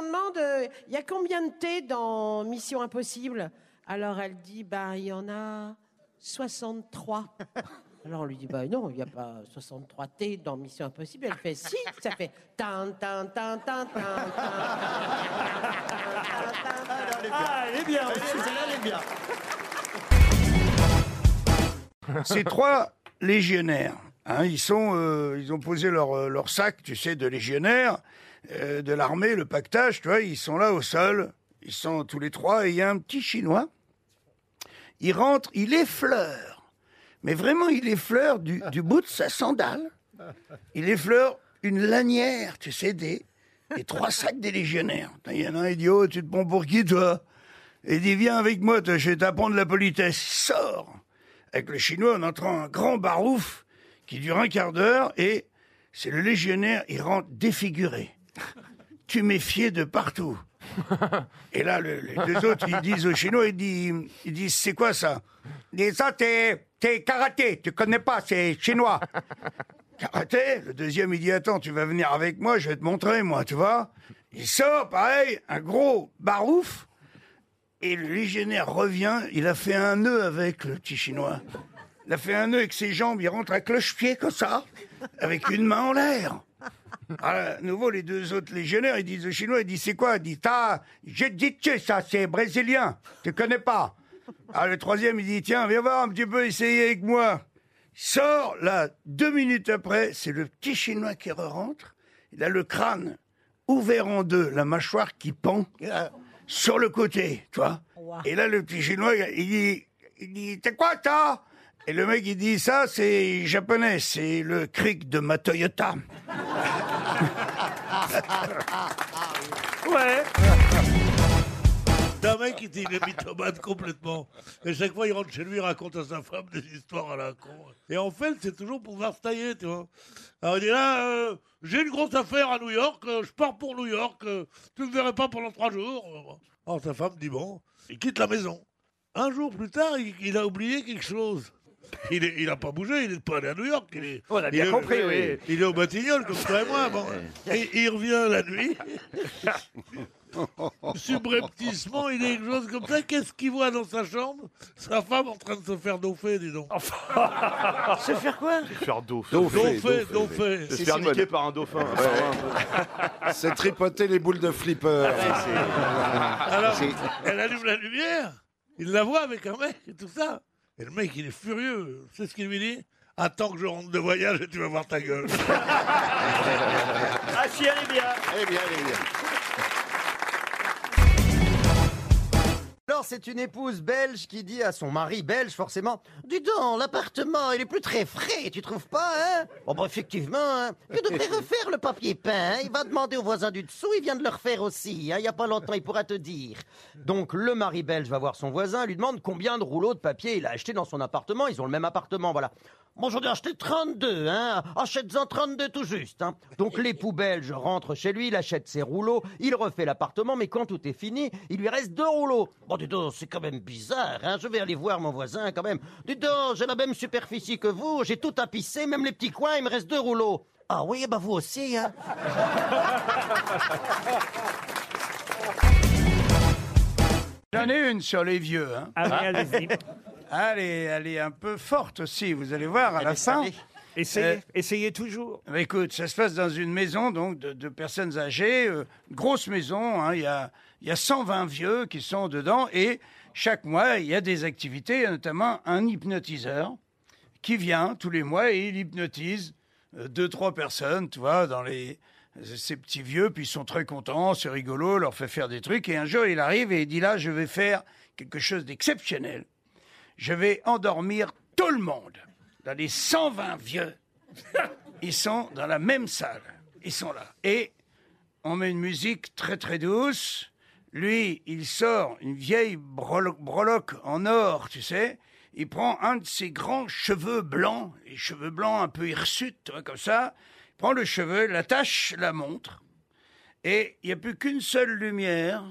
on demande, euh, il y a combien de thé dans Mission Impossible? Alors elle dit, bah il y en a 63. Alors on lui dit, bah non, il n'y a pas 63 T dans Mission Impossible. Elle fait, si, ça fait tan tan tan tan tan Ah, elle est bien aussi. Celle-là, elle est bien. Ces trois légionnaires, hein, ils, sont, euh, ils ont posé leur, euh, leur sac, tu sais, de légionnaires, euh, de l'armée, le pactage, tu vois, ils sont là au sol, ils sont tous les trois, et il y a un petit Chinois, il rentre, il effleure, mais vraiment, il effleure du, du bout de sa sandale, il effleure une lanière, tu sais, des, des trois sacs des légionnaires. Il y en a un, il dit, oh, tu te prends pour qui, toi? Et il dit, viens avec moi, toi, je vais t'apprendre la politesse. Il sort avec le chinois en entrant un grand barouf qui dure un quart d'heure et c'est le légionnaire, il rentre défiguré. Tu méfiais de partout. Et là, le- les deux autres, ils disent au chinois, ils disent, ils disent c'est quoi ça? Ils disent, ça, c'est c'est karaté, tu connais pas, c'est chinois. Karaté? Le deuxième, il dit, attends, tu vas venir avec moi, je vais te montrer, moi, tu vois Il sort, pareil, un gros barouf, et le légionnaire revient, il a fait un nœud avec le petit chinois. Il a fait un nœud avec ses jambes, il rentre à cloche-pied comme ça, avec une main en l'air. À nouveau, les deux autres légionnaires, ils disent au chinois, ils disent, c'est quoi? Il dit, t'as, j'ai dit, ça, c'est brésilien, tu connais pas? Ah, le troisième, il dit, tiens, viens voir un petit peu, essayer avec moi. Sort, là, deux minutes après, c'est le petit chinois qui rentre. Il a le crâne ouvert en deux, la mâchoire qui pend sur le côté, tu vois. Et là, le petit chinois, il dit, il dit, c'est quoi ça Et le mec, il dit, ça, c'est japonais, c'est le cric de ma Toyota. Ouais. T'as un mec qui était une mythomane complètement. Et chaque fois, il rentre chez lui, il raconte à sa femme des histoires à la con. Et en fait, c'est toujours pour se tailler, tu vois. Alors il dit là, euh, j'ai une grosse affaire à New York, euh, je pars pour New York, euh, tu me verrais pas pendant trois jours. Alors sa femme dit bon, il quitte la maison. Un jour plus tard, il, il a oublié quelque chose. Il, est, il a pas bougé, il n'est pas allé à New York. Il est, On a il bien est- compris, oui. Il est au Batignolles, comme toi et moi. Bon. Et il revient la nuit. Subrepticement, il est quelque chose comme ça. Qu'est-ce qu'il voit dans sa chambre? Sa femme en train de se faire daupher, dis donc. Se faire quoi? Faire dauphin. Daupher, daupher. Se faire niquer par un dauphin. C'est tripoter les boules de flipper. Alors, elle allume la lumière, il la voit avec un mec et tout ça. Et le mec, il est furieux. C'est ce qu'il lui dit? Attends que je rentre de voyage et tu vas voir ta gueule. Ah si, elle est bien. Eh bien, eh bien. C'est une épouse belge qui dit à son mari belge, forcément Dis donc, l'appartement, il est plus très frais, tu trouves pas, hein? Oh, bah, effectivement, hein. Tu devrais refaire le papier peint. hein. Il va demander au voisin du dessous, il vient de le refaire aussi. hein. Il y a pas longtemps, il pourra te dire. Donc, le mari belge va voir son voisin, lui demande combien de rouleaux de papier il a acheté dans son appartement. Ils ont le même appartement, voilà. Bon, j'en ai acheté 32, hein. Achète-en 32 tout juste, hein. Donc, l'époux belge rentre chez lui, il achète ses rouleaux, il refait l'appartement, mais quand tout est fini, il lui reste deux rouleaux. Bon, dis donc, c'est quand même bizarre, hein. Je vais aller voir mon voisin, quand même. Dis donc, j'ai la même superficie que vous, j'ai tout tapissé, même les petits coins, il me reste deux rouleaux. Ah oui, bah vous aussi, hein. J'en ai une sur les vieux. Hein. Allez, allez-y. Elle, est, elle est un peu forte aussi, vous allez voir à la fin. Essayez, Euh, essayez toujours. Bah, Écoute, ça se passe dans une maison donc de, de personnes âgées, euh, grosse maison. hein, Il y, a, il y a 120 vieux qui sont dedans et chaque mois il y a des activités, il y a notamment un hypnotiseur qui vient tous les mois et il hypnotise euh, deux trois personnes, tu vois, dans les ces petits vieux, puis ils sont très contents, c'est rigolo, leur fait faire des trucs et un jour il arrive et il dit là je vais faire quelque chose d'exceptionnel. Je vais endormir tout le monde. Dans les 120 vieux, ils sont dans la même salle. Ils sont là. Et on met une musique très très douce. Lui, il sort une vieille breloque en or, tu sais. Il prend un de ses grands cheveux blancs, les cheveux blancs un peu hirsutes, comme ça. Il prend le cheveu, l'attache la montre. Et il n'y a plus qu'une seule lumière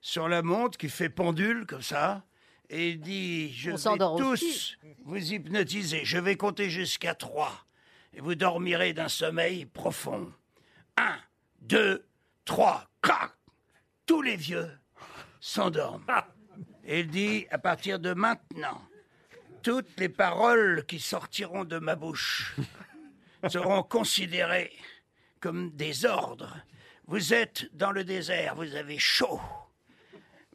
sur la montre qui fait pendule comme ça. Et il dit, je On vais tous aussi. vous hypnotiser. Je vais compter jusqu'à trois. Et vous dormirez d'un sommeil profond. Un, deux, trois, crac tous les vieux s'endorment. Et il dit, à partir de maintenant, toutes les paroles qui sortiront de ma bouche seront considérées comme des ordres. Vous êtes dans le désert, vous avez chaud.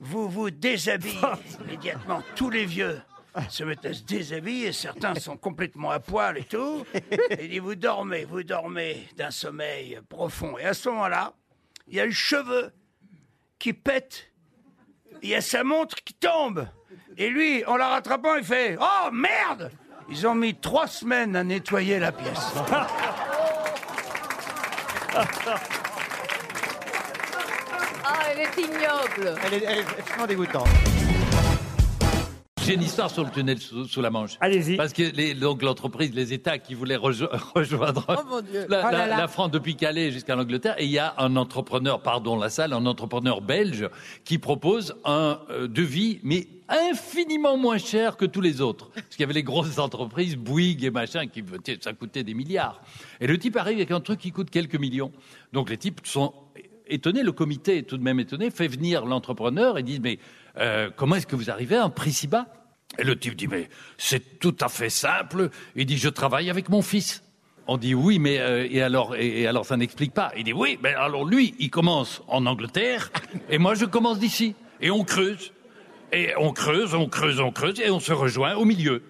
Vous vous déshabillez immédiatement. Tous les vieux se mettent à se déshabiller, certains sont complètement à poil et tout. Et dit, vous dormez, vous dormez d'un sommeil profond. Et à ce moment-là, il y a le cheveu qui pète. Il y a sa montre qui tombe. Et lui, en la rattrapant, il fait Oh merde Ils ont mis trois semaines à nettoyer la pièce. Ah, elle est ignoble. Elle est, elle est dégoûtante. J'ai une histoire sur le tunnel sous, sous la Manche. Allez-y. Parce que les, donc l'entreprise, les États qui voulaient rejo- rejoindre Oh, mon Dieu. la, Oh là la- là. la France depuis Calais jusqu'à l'Angleterre, et il y a un entrepreneur, pardon la salle, un entrepreneur belge qui propose un euh, devis, mais infiniment moins cher que tous les autres. Parce qu'il y avait les grosses entreprises, Bouygues et machin, qui ça coûtait des milliards. Et le type arrive avec un truc qui coûte quelques millions. Donc les types sont étonnés, le comité est tout de même étonné, fait venir l'entrepreneur et dit mais euh, comment est-ce que vous arrivez à un prix si bas? Et le type dit mais c'est tout à fait simple. Il dit je travaille avec mon fils. On dit oui, mais euh, et alors et, et alors ça n'explique pas. Il dit oui, mais alors lui il commence en Angleterre et moi je commence d'ici et on creuse et on creuse, on creuse, on creuse et on se rejoint au milieu.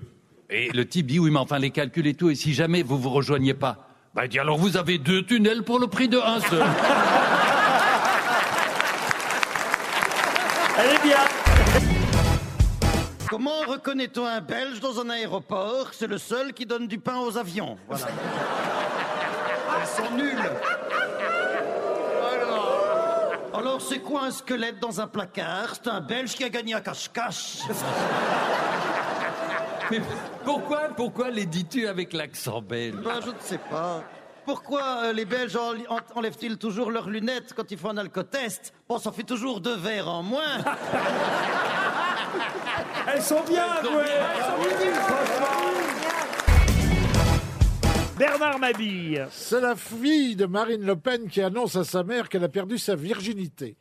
Et le type dit oui, mais enfin les calculs et tout et si jamais vous vous rejoignez pas, bah il dit alors vous avez deux tunnels pour le prix de un seul. Elle est bien. Comment reconnaît-on un Belge dans un aéroport? C'est le seul qui donne du pain aux avions. Voilà. Elles sont nulles. Alors, c'est quoi un squelette dans un placard? C'est un Belge qui a gagné un cache-cache. Mais pourquoi, pourquoi les dis-tu avec l'accent belge? Ben, je ne sais pas. Pourquoi euh, les Belges enlèvent-ils toujours leurs lunettes quand ils font un alcotest? Bon, ça fait toujours deux verres en moins. Elles sont bien, ouais. Bernard Mabille. C'est la fille de Marine Le Pen qui annonce à sa mère qu'elle a perdu sa virginité.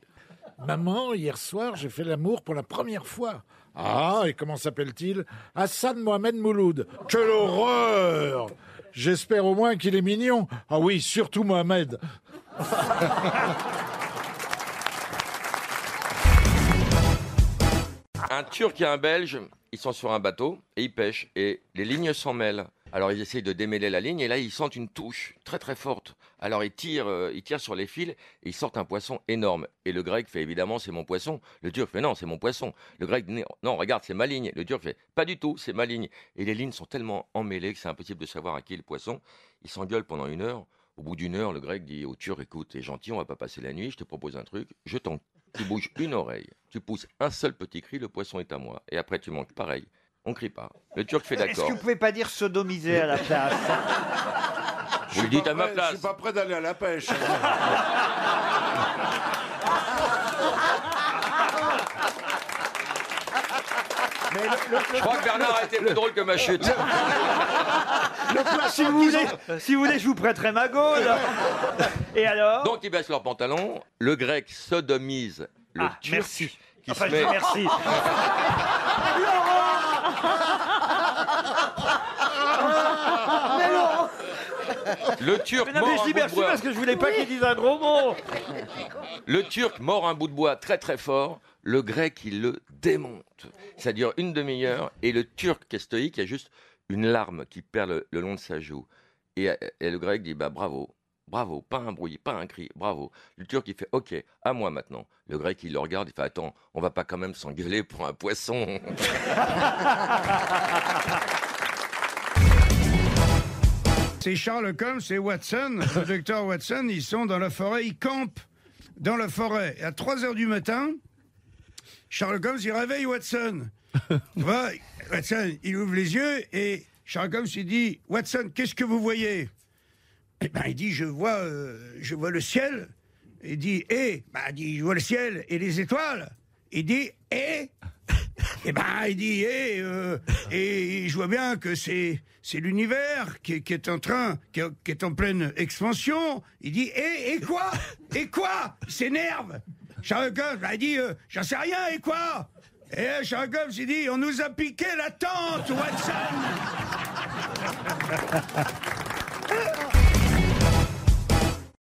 Maman, hier soir, j'ai fait l'amour pour la première fois. Ah, et comment s'appelle-t-il? Hassan Mohamed Mouloud. Quelle horreur J'espère au moins qu'il est mignon. Ah oui, surtout Mohamed. Un Turc et un Belge, ils sont sur un bateau et ils pêchent et les lignes s'en mêlent. Alors ils essayent de démêler la ligne et là ils sentent une touche très très forte. Alors ils tirent, euh, ils tirent sur les fils et ils sortent un poisson énorme. Et le grec fait évidemment c'est mon poisson. Le turc fait non c'est mon poisson. Le grec non regarde c'est ma ligne. Le turc fait pas du tout c'est ma ligne. Et les lignes sont tellement emmêlées que c'est impossible de savoir à qui est le poisson. Ils s'engueulent pendant une heure. Au bout d'une heure, le grec dit au turc écoute, t'es gentil, on va pas passer la nuit, je te propose un truc, je t'en tu bouges une oreille, tu pousses un seul petit cri, le poisson est à moi. Et après, tu manques pareil. On crie pas. Le turc fait Est-ce d'accord. que vous pouvez pas dire sodomiser à la place? Vous le dites à ma Je place. suis pas prêt d'aller à la pêche. Je crois que Bernard a été plus drôle que ma chute. si, vous voulez, si vous voulez, je vous prêterai ma gaule. Et alors? Donc, ils baissent leurs pantalons. Le grec sodomise le Ah, turc. merci. Qui Enfin, se je met... dis merci. Le turc Mais non, mais mord je un bout de merci bois. parce que je voulais pas qu'il dise un gros mot. Le turc mord un bout de bois très très fort. Le grec, il le démonte. Ça dure une demi-heure. Et le turc qui est stoïque, il y a juste une larme qui perd le, le long de sa joue. Et, et le grec dit bah bravo. Bravo, pas un bruit, pas un cri, bravo. Le turc il fait OK, à moi maintenant. Le grec il le regarde, il fait attends, on va pas quand même s'engueuler pour un poisson. C'est Charles Holmes et Watson, le docteur Watson, ils sont dans la forêt, ils campent dans la forêt. Et à 3 heures du matin, Charles Holmes, il réveille Watson. Tu vois, Watson, il ouvre les yeux et Charles Holmes, il dit Watson, qu'est-ce que vous voyez? Eh ben, il dit Je vois, euh, je vois le ciel. Il dit Et bah, il dit Je vois le ciel et les étoiles. Il dit Et eh ben, il dit, eh, euh, et je vois bien que c'est c'est l'univers qui, est- en train, qui, est- en pleine expansion. Il dit, et, et quoi? Et quoi? Il s'énerve. Sherlock Holmes a dit, euh, j'en sais rien, et quoi? Et Sherlock Holmes s'est dit, on nous a piqué la tente, Watson